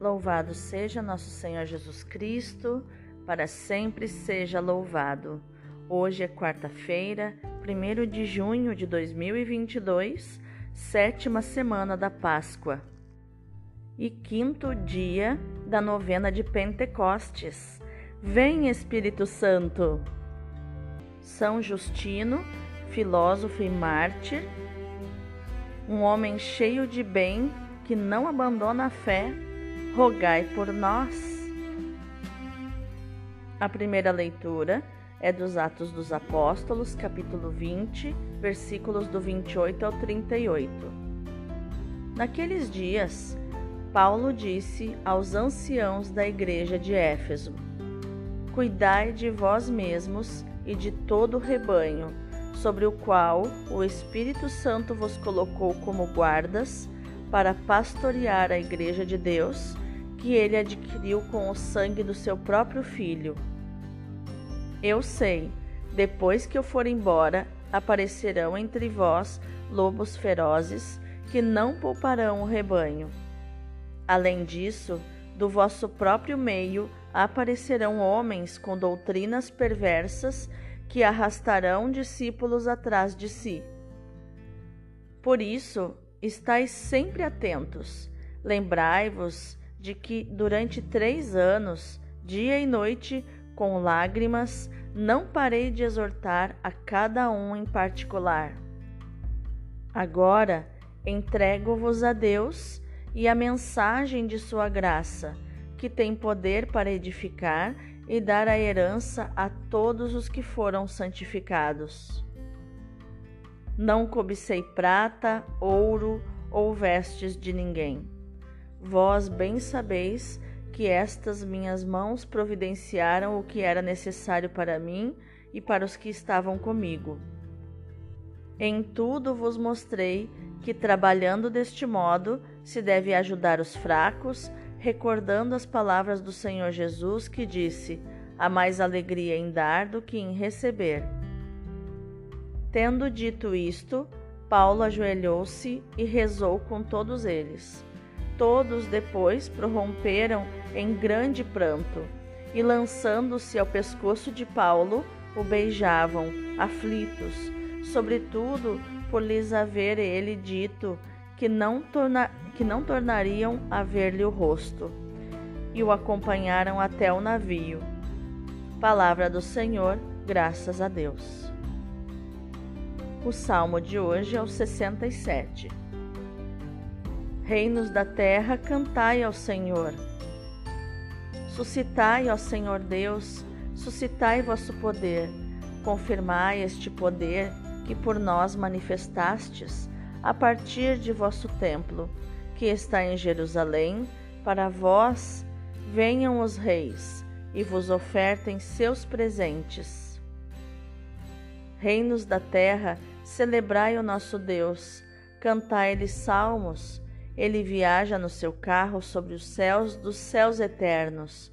Louvado seja nosso Senhor Jesus Cristo, para sempre seja louvado. Hoje é quarta-feira, 1 de junho de 2022, sétima semana da Páscoa e quinto dia da novena de Pentecostes. Vem, Espírito Santo! São Justino, filósofo e mártir, um homem cheio de bem que não abandona a fé rogai por nós. A primeira leitura é dos Atos dos Apóstolos, capítulo 20, versículos do 28 ao 38. Naqueles dias, Paulo disse aos anciãos da igreja de Éfeso: Cuidai de vós mesmos e de todo o rebanho, sobre o qual o Espírito Santo vos colocou como guardas, para pastorear a igreja de Deus que ele adquiriu com o sangue do seu próprio filho. Eu sei, depois que eu for embora, aparecerão entre vós lobos ferozes que não pouparão o rebanho. Além disso, do vosso próprio meio aparecerão homens com doutrinas perversas que arrastarão discípulos atrás de si. Por isso, estais sempre atentos. Lembrai-vos de que durante três anos, dia e noite, com lágrimas, não parei de exortar a cada um em particular. Agora entrego-vos a Deus e a mensagem de Sua graça, que tem poder para edificar e dar a herança a todos os que foram santificados. Não cobicei prata, ouro ou vestes de ninguém Vós bem sabeis que estas minhas mãos providenciaram o que era necessário para mim e para os que estavam comigo. Em tudo vos mostrei que, trabalhando deste modo, se deve ajudar os fracos, recordando as palavras do Senhor Jesus que disse: Há mais alegria em dar do que em receber. Tendo dito isto, Paulo ajoelhou-se e rezou com todos eles. Todos depois prorromperam em grande pranto e, lançando-se ao pescoço de Paulo, o beijavam, aflitos, sobretudo por lhes haver ele dito que não, torna, que não tornariam a ver-lhe o rosto, e o acompanharam até o navio. Palavra do Senhor, graças a Deus. O salmo de hoje é o 67. Reinos da terra, cantai ao Senhor. Suscitai ao Senhor Deus, suscitai vosso poder, confirmai este poder que por nós manifestastes a partir de vosso templo, que está em Jerusalém, para vós venham os reis e vos ofertem seus presentes. Reinos da terra, celebrai o nosso Deus, cantai-lhe salmos, ele viaja no seu carro sobre os céus dos céus eternos.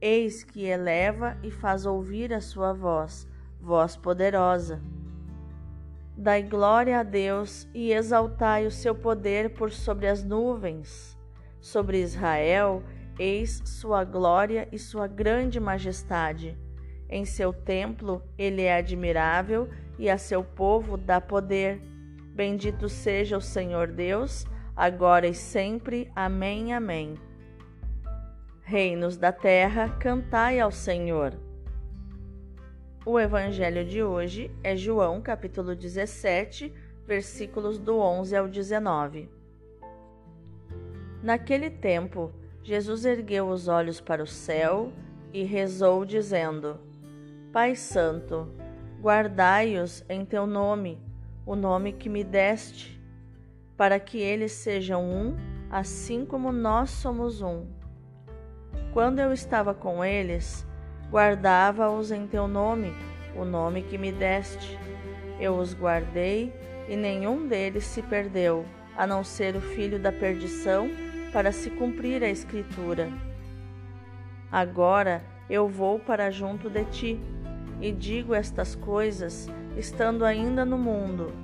Eis que eleva e faz ouvir a sua voz, voz poderosa. Dai glória a Deus e exaltai o seu poder por sobre as nuvens. Sobre Israel, eis sua glória e sua grande majestade. Em seu templo ele é admirável e a seu povo dá poder. Bendito seja o Senhor Deus agora e sempre. Amém, amém. Reinos da terra, cantai ao Senhor. O evangelho de hoje é João, capítulo 17, versículos do 11 ao 19. Naquele tempo, Jesus ergueu os olhos para o céu e rezou, dizendo: Pai Santo, guardai-os em teu nome, o nome que me deste para que eles sejam um, assim como nós somos um. Quando eu estava com eles, guardava-os em teu nome, o nome que me deste. Eu os guardei e nenhum deles se perdeu, a não ser o filho da perdição, para se cumprir a Escritura. Agora eu vou para junto de ti e digo estas coisas, estando ainda no mundo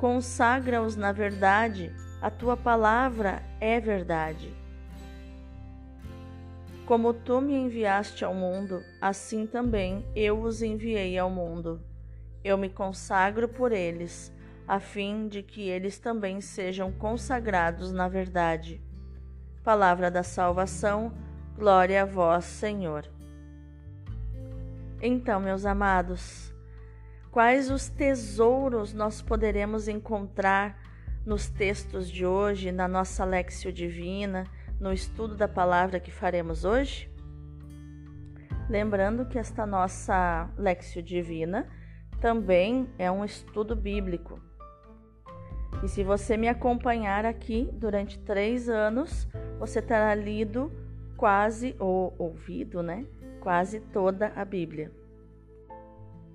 Consagra-os na verdade, a tua palavra é verdade. Como tu me enviaste ao mundo, assim também eu os enviei ao mundo. Eu me consagro por eles, a fim de que eles também sejam consagrados na verdade. Palavra da salvação, glória a vós, Senhor. Então, meus amados, quais os tesouros nós poderemos encontrar nos textos de hoje, na nossa Lexio Divina, no estudo da palavra que faremos hoje? Lembrando que esta nossa Lexio Divina também é um estudo bíblico. E se você me acompanhar aqui durante três anos, você terá lido quase, ou ouvido, né? quase toda a Bíblia.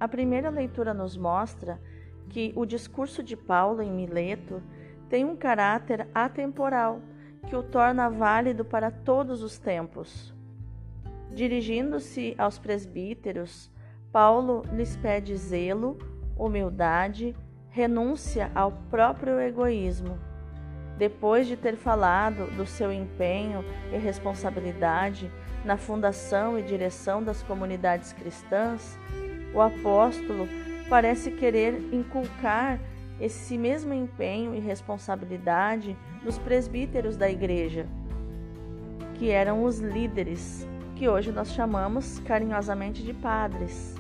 A primeira leitura nos mostra que o discurso de Paulo em Mileto tem um caráter atemporal que o torna válido para todos os tempos. Dirigindo-se aos presbíteros, Paulo lhes pede zelo, humildade, renúncia ao próprio egoísmo. Depois de ter falado do seu empenho e responsabilidade na fundação e direção das comunidades cristãs, o apóstolo parece querer inculcar esse mesmo empenho e responsabilidade nos presbíteros da igreja, que eram os líderes, que hoje nós chamamos carinhosamente de padres.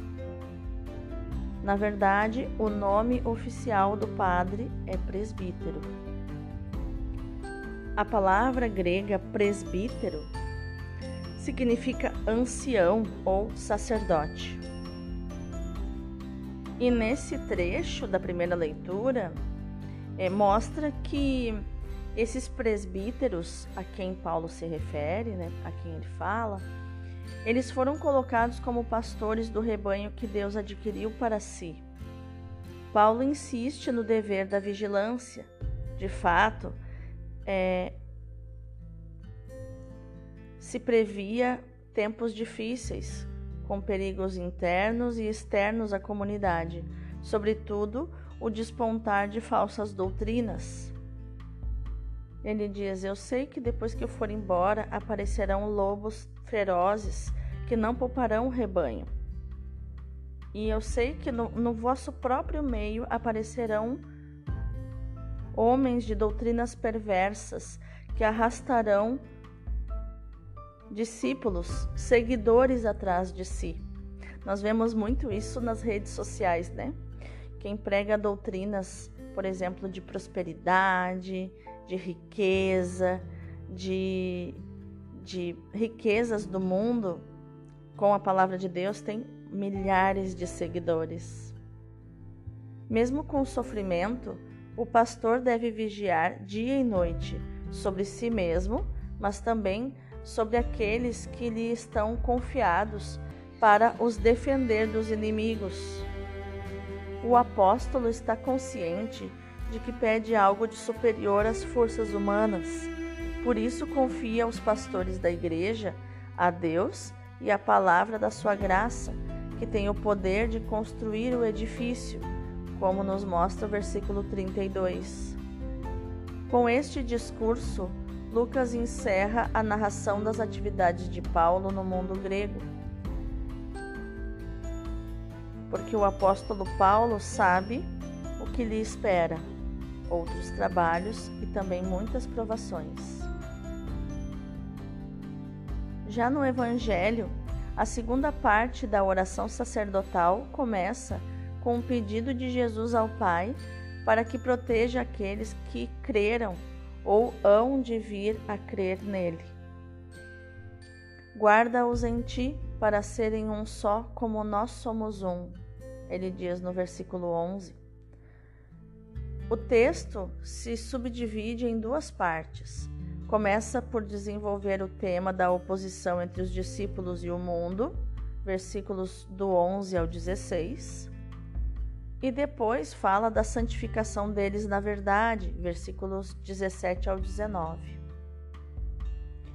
Na verdade, o nome oficial do padre é presbítero. A palavra grega presbítero significa ancião ou sacerdote. E nesse trecho da primeira leitura, é, mostra que esses presbíteros a quem Paulo se refere, né, a quem ele fala, eles foram colocados como pastores do rebanho que Deus adquiriu para si. Paulo insiste no dever da vigilância. De fato, é, se previa tempos difíceis, com perigos internos e externos à comunidade, sobretudo o despontar de falsas doutrinas. Ele diz: Eu sei que depois que eu for embora aparecerão lobos ferozes que não pouparão o rebanho. E eu sei que no, no vosso próprio meio aparecerão homens de doutrinas perversas que arrastarão discípulos, seguidores atrás de si. Nós vemos muito isso nas redes sociais, né? Quem prega doutrinas, por exemplo, de prosperidade, de riqueza, de, de riquezas do mundo, com a palavra de Deus, tem milhares de seguidores. Mesmo com o sofrimento, o pastor deve vigiar dia e noite sobre si mesmo, mas também sobre aqueles que lhe estão confiados para os defender dos inimigos. O apóstolo está consciente de que pede algo de superior às forças humanas. Por isso confia aos pastores da igreja, a Deus e a palavra da sua graça, que tem o poder de construir o edifício, como nos mostra o versículo 32. Com este discurso, Lucas encerra a narração das atividades de Paulo no mundo grego. Porque o apóstolo Paulo sabe o que lhe espera, outros trabalhos e também muitas provações. Já no Evangelho, a segunda parte da oração sacerdotal começa com um pedido de Jesus ao Pai para que proteja aqueles que creram ou hão de vir a crer nele. Guarda-os em ti para serem um só, como nós somos um. Ele diz no versículo 11. O texto se subdivide em duas partes. Começa por desenvolver o tema da oposição entre os discípulos e o mundo, versículos do 11 ao 16. E depois fala da santificação deles na verdade, versículos 17 ao 19.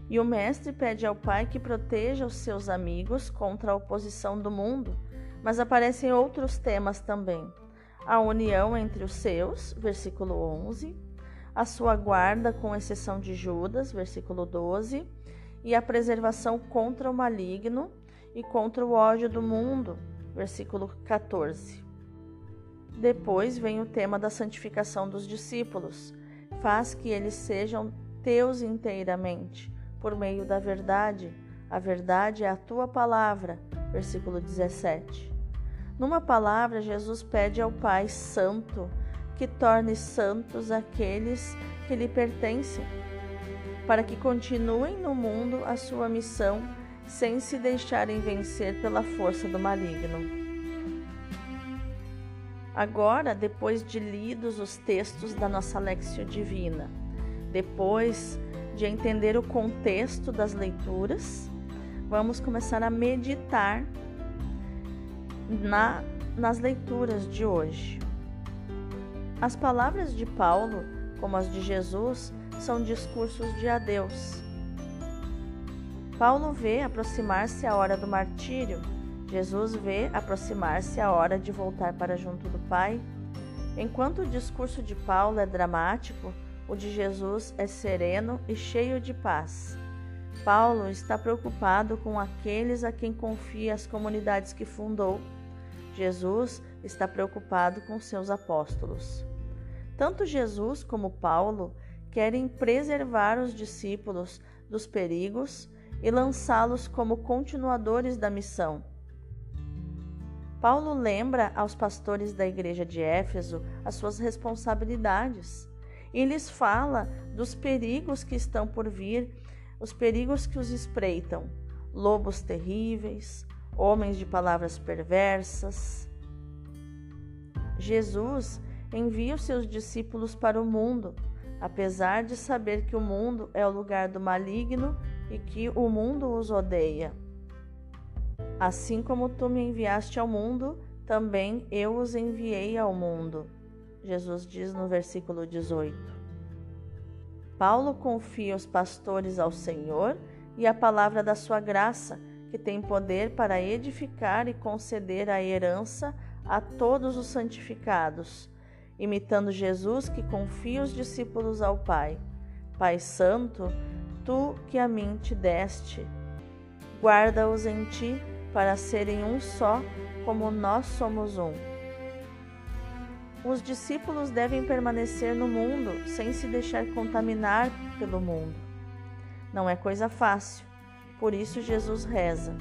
E o mestre pede ao pai que proteja os seus amigos contra a oposição do mundo, mas aparecem outros temas também. A união entre os seus, versículo 11, a sua guarda, com exceção de Judas, versículo 12, e a preservação contra o maligno e contra o ódio do mundo, versículo 14. Depois vem o tema da santificação dos discípulos. Faz que eles sejam teus inteiramente por meio da verdade. A verdade é a tua palavra. Versículo 17. Numa palavra, Jesus pede ao Pai Santo que torne santos aqueles que lhe pertencem, para que continuem no mundo a sua missão sem se deixarem vencer pela força do maligno. Agora, depois de lidos os textos da nossa Lexio Divina, depois de entender o contexto das leituras, vamos começar a meditar na, nas leituras de hoje. As palavras de Paulo, como as de Jesus, são discursos de adeus. Paulo vê aproximar-se a hora do martírio, Jesus vê aproximar-se a hora de voltar para junto do Pai. Enquanto o discurso de Paulo é dramático, o de Jesus é sereno e cheio de paz. Paulo está preocupado com aqueles a quem confia as comunidades que fundou. Jesus está preocupado com seus apóstolos. Tanto Jesus como Paulo querem preservar os discípulos dos perigos e lançá-los como continuadores da missão. Paulo lembra aos pastores da igreja de Éfeso as suas responsabilidades e lhes fala dos perigos que estão por vir, os perigos que os espreitam: lobos terríveis, homens de palavras perversas. Jesus envia os seus discípulos para o mundo, apesar de saber que o mundo é o lugar do maligno e que o mundo os odeia. Assim como tu me enviaste ao mundo, também eu os enviei ao mundo. Jesus diz no versículo 18. Paulo confia os pastores ao Senhor e a palavra da sua graça, que tem poder para edificar e conceder a herança a todos os santificados, imitando Jesus que confia os discípulos ao Pai. Pai Santo, tu que a mim te deste, guarda-os em ti para serem um só, como nós somos um. Os discípulos devem permanecer no mundo sem se deixar contaminar pelo mundo. Não é coisa fácil, por isso Jesus reza.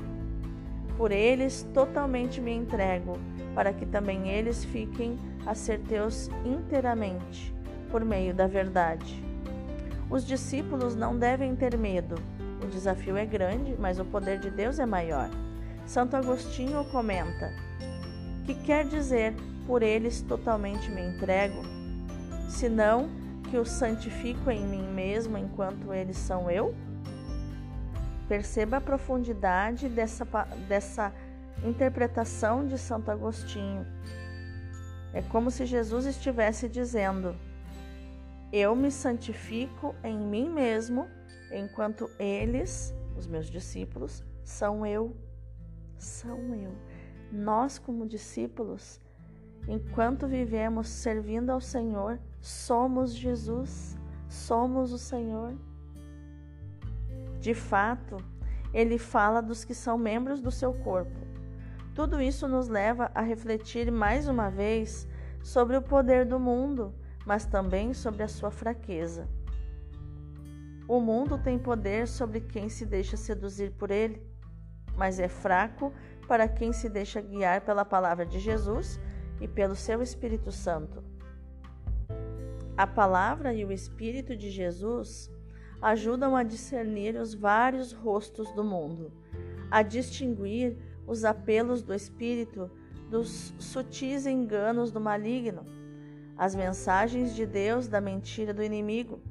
Por eles totalmente me entrego, para que também eles fiquem a ser teus inteiramente, por meio da verdade. Os discípulos não devem ter medo. O desafio é grande, mas o poder de Deus é maior. Santo Agostinho comenta: que quer dizer por eles totalmente me entrego, senão que os santifico em mim mesmo enquanto eles são eu? Perceba a profundidade dessa, dessa interpretação de Santo Agostinho. É como se Jesus estivesse dizendo: Eu me santifico em mim mesmo, enquanto eles, os meus discípulos, são eu. São eu. Nós, como discípulos, Enquanto vivemos servindo ao Senhor, somos Jesus, somos o Senhor. De fato, ele fala dos que são membros do seu corpo. Tudo isso nos leva a refletir mais uma vez sobre o poder do mundo, mas também sobre a sua fraqueza. O mundo tem poder sobre quem se deixa seduzir por ele, mas é fraco para quem se deixa guiar pela palavra de Jesus e pelo seu Espírito Santo. A palavra e o Espírito de Jesus ajudam a discernir os vários rostos do mundo, a distinguir os apelos do Espírito dos sutis enganos do maligno, as mensagens de Deus da mentira do inimigo.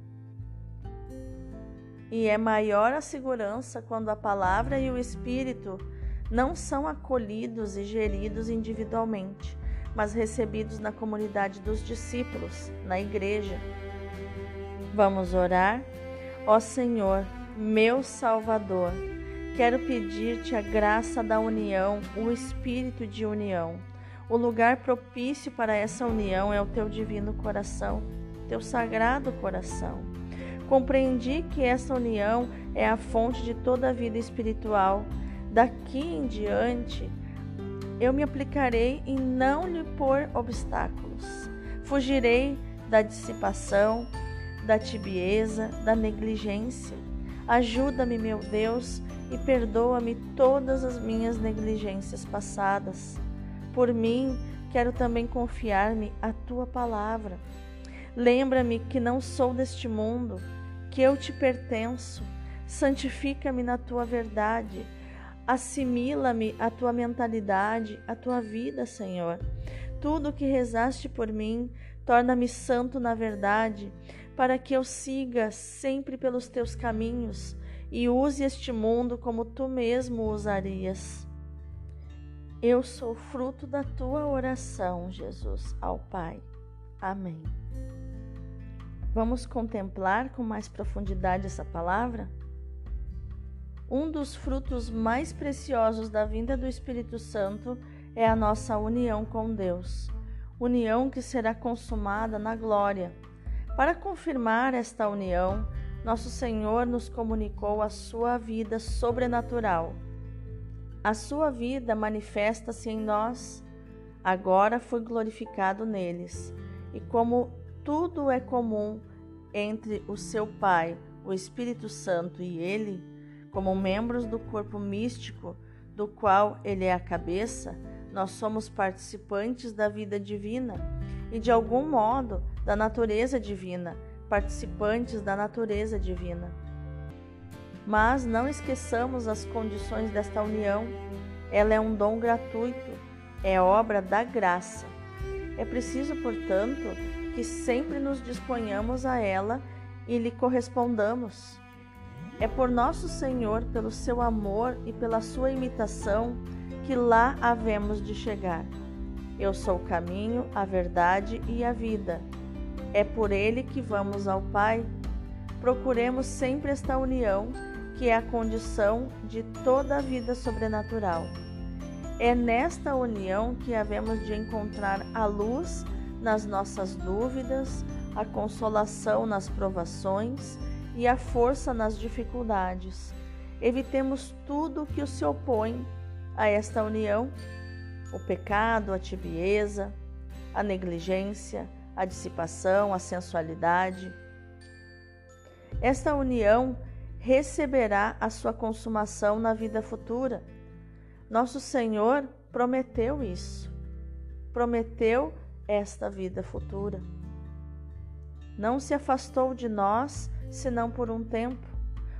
E é maior a segurança quando a palavra e o espírito não são acolhidos e geridos individualmente, mas recebidos na comunidade dos discípulos, na igreja. Vamos orar? Ó Senhor, meu Salvador, quero pedir-te a graça da união, o espírito de união. O lugar propício para essa união é o teu divino coração, teu sagrado coração. Compreendi que essa união é a fonte de toda a vida espiritual. Daqui em diante, eu me aplicarei em não lhe pôr obstáculos. Fugirei da dissipação, da tibieza, da negligência. Ajuda-me, meu Deus, e perdoa-me todas as minhas negligências passadas. Por mim, quero também confiar-me à tua palavra. Lembra-me que não sou deste mundo, que eu te pertenço. Santifica-me na tua verdade. Assimila-me à tua mentalidade, à tua vida, Senhor. Tudo o que rezaste por mim, torna-me santo na verdade para que eu siga sempre pelos teus caminhos e use este mundo como tu mesmo usarias. Eu sou fruto da tua oração, Jesus, ao Pai. Amém. Vamos contemplar com mais profundidade essa palavra? Um dos frutos mais preciosos da vinda do Espírito Santo é a nossa união com Deus, união que será consumada na glória para confirmar esta união, nosso Senhor nos comunicou a sua vida sobrenatural. A sua vida manifesta-se em nós, agora foi glorificado neles. E como tudo é comum entre o seu Pai, o Espírito Santo e ele, como membros do corpo místico do qual ele é a cabeça, nós somos participantes da vida divina e, de algum modo, da natureza divina, participantes da natureza divina. Mas não esqueçamos as condições desta união. Ela é um dom gratuito, é obra da graça. É preciso, portanto, que sempre nos disponhamos a ela e lhe correspondamos. É por nosso Senhor, pelo seu amor e pela sua imitação, que lá havemos de chegar. Eu sou o caminho, a verdade e a vida. É por ele que vamos ao Pai. Procuremos sempre esta união, que é a condição de toda a vida sobrenatural. É nesta união que havemos de encontrar a luz nas nossas dúvidas, a consolação nas provações e a força nas dificuldades. Evitemos tudo que se opõe a esta união: o pecado, a tibieza, a negligência, a dissipação, a sensualidade. Esta união receberá a sua consumação na vida futura. Nosso Senhor prometeu isso. Prometeu esta vida futura. Não se afastou de nós senão por um tempo.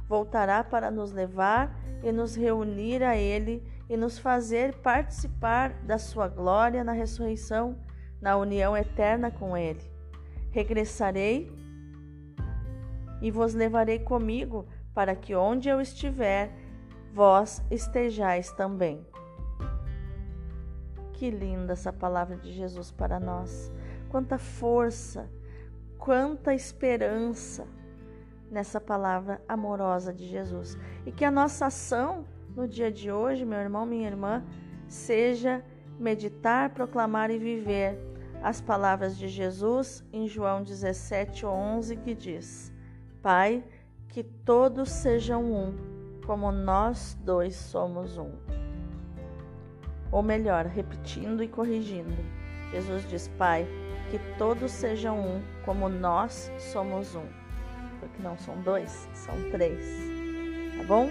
Voltará para nos levar e nos reunir a Ele e nos fazer participar da sua glória na ressurreição, na união eterna com Ele. Regressarei e vos levarei comigo, para que onde eu estiver, vós estejais também. Que linda essa palavra de Jesus para nós. Quanta força, quanta esperança nessa palavra amorosa de Jesus. E que a nossa ação no dia de hoje, meu irmão, minha irmã, seja meditar, proclamar e viver as palavras de Jesus em João 17, 11, que diz: Pai, que todos sejam um, como nós dois somos um. Ou melhor, repetindo e corrigindo, Jesus diz: Pai, que todos sejam um, como nós somos um. Porque não são dois, são três. Tá bom?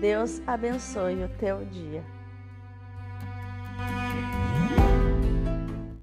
Deus abençoe o teu dia.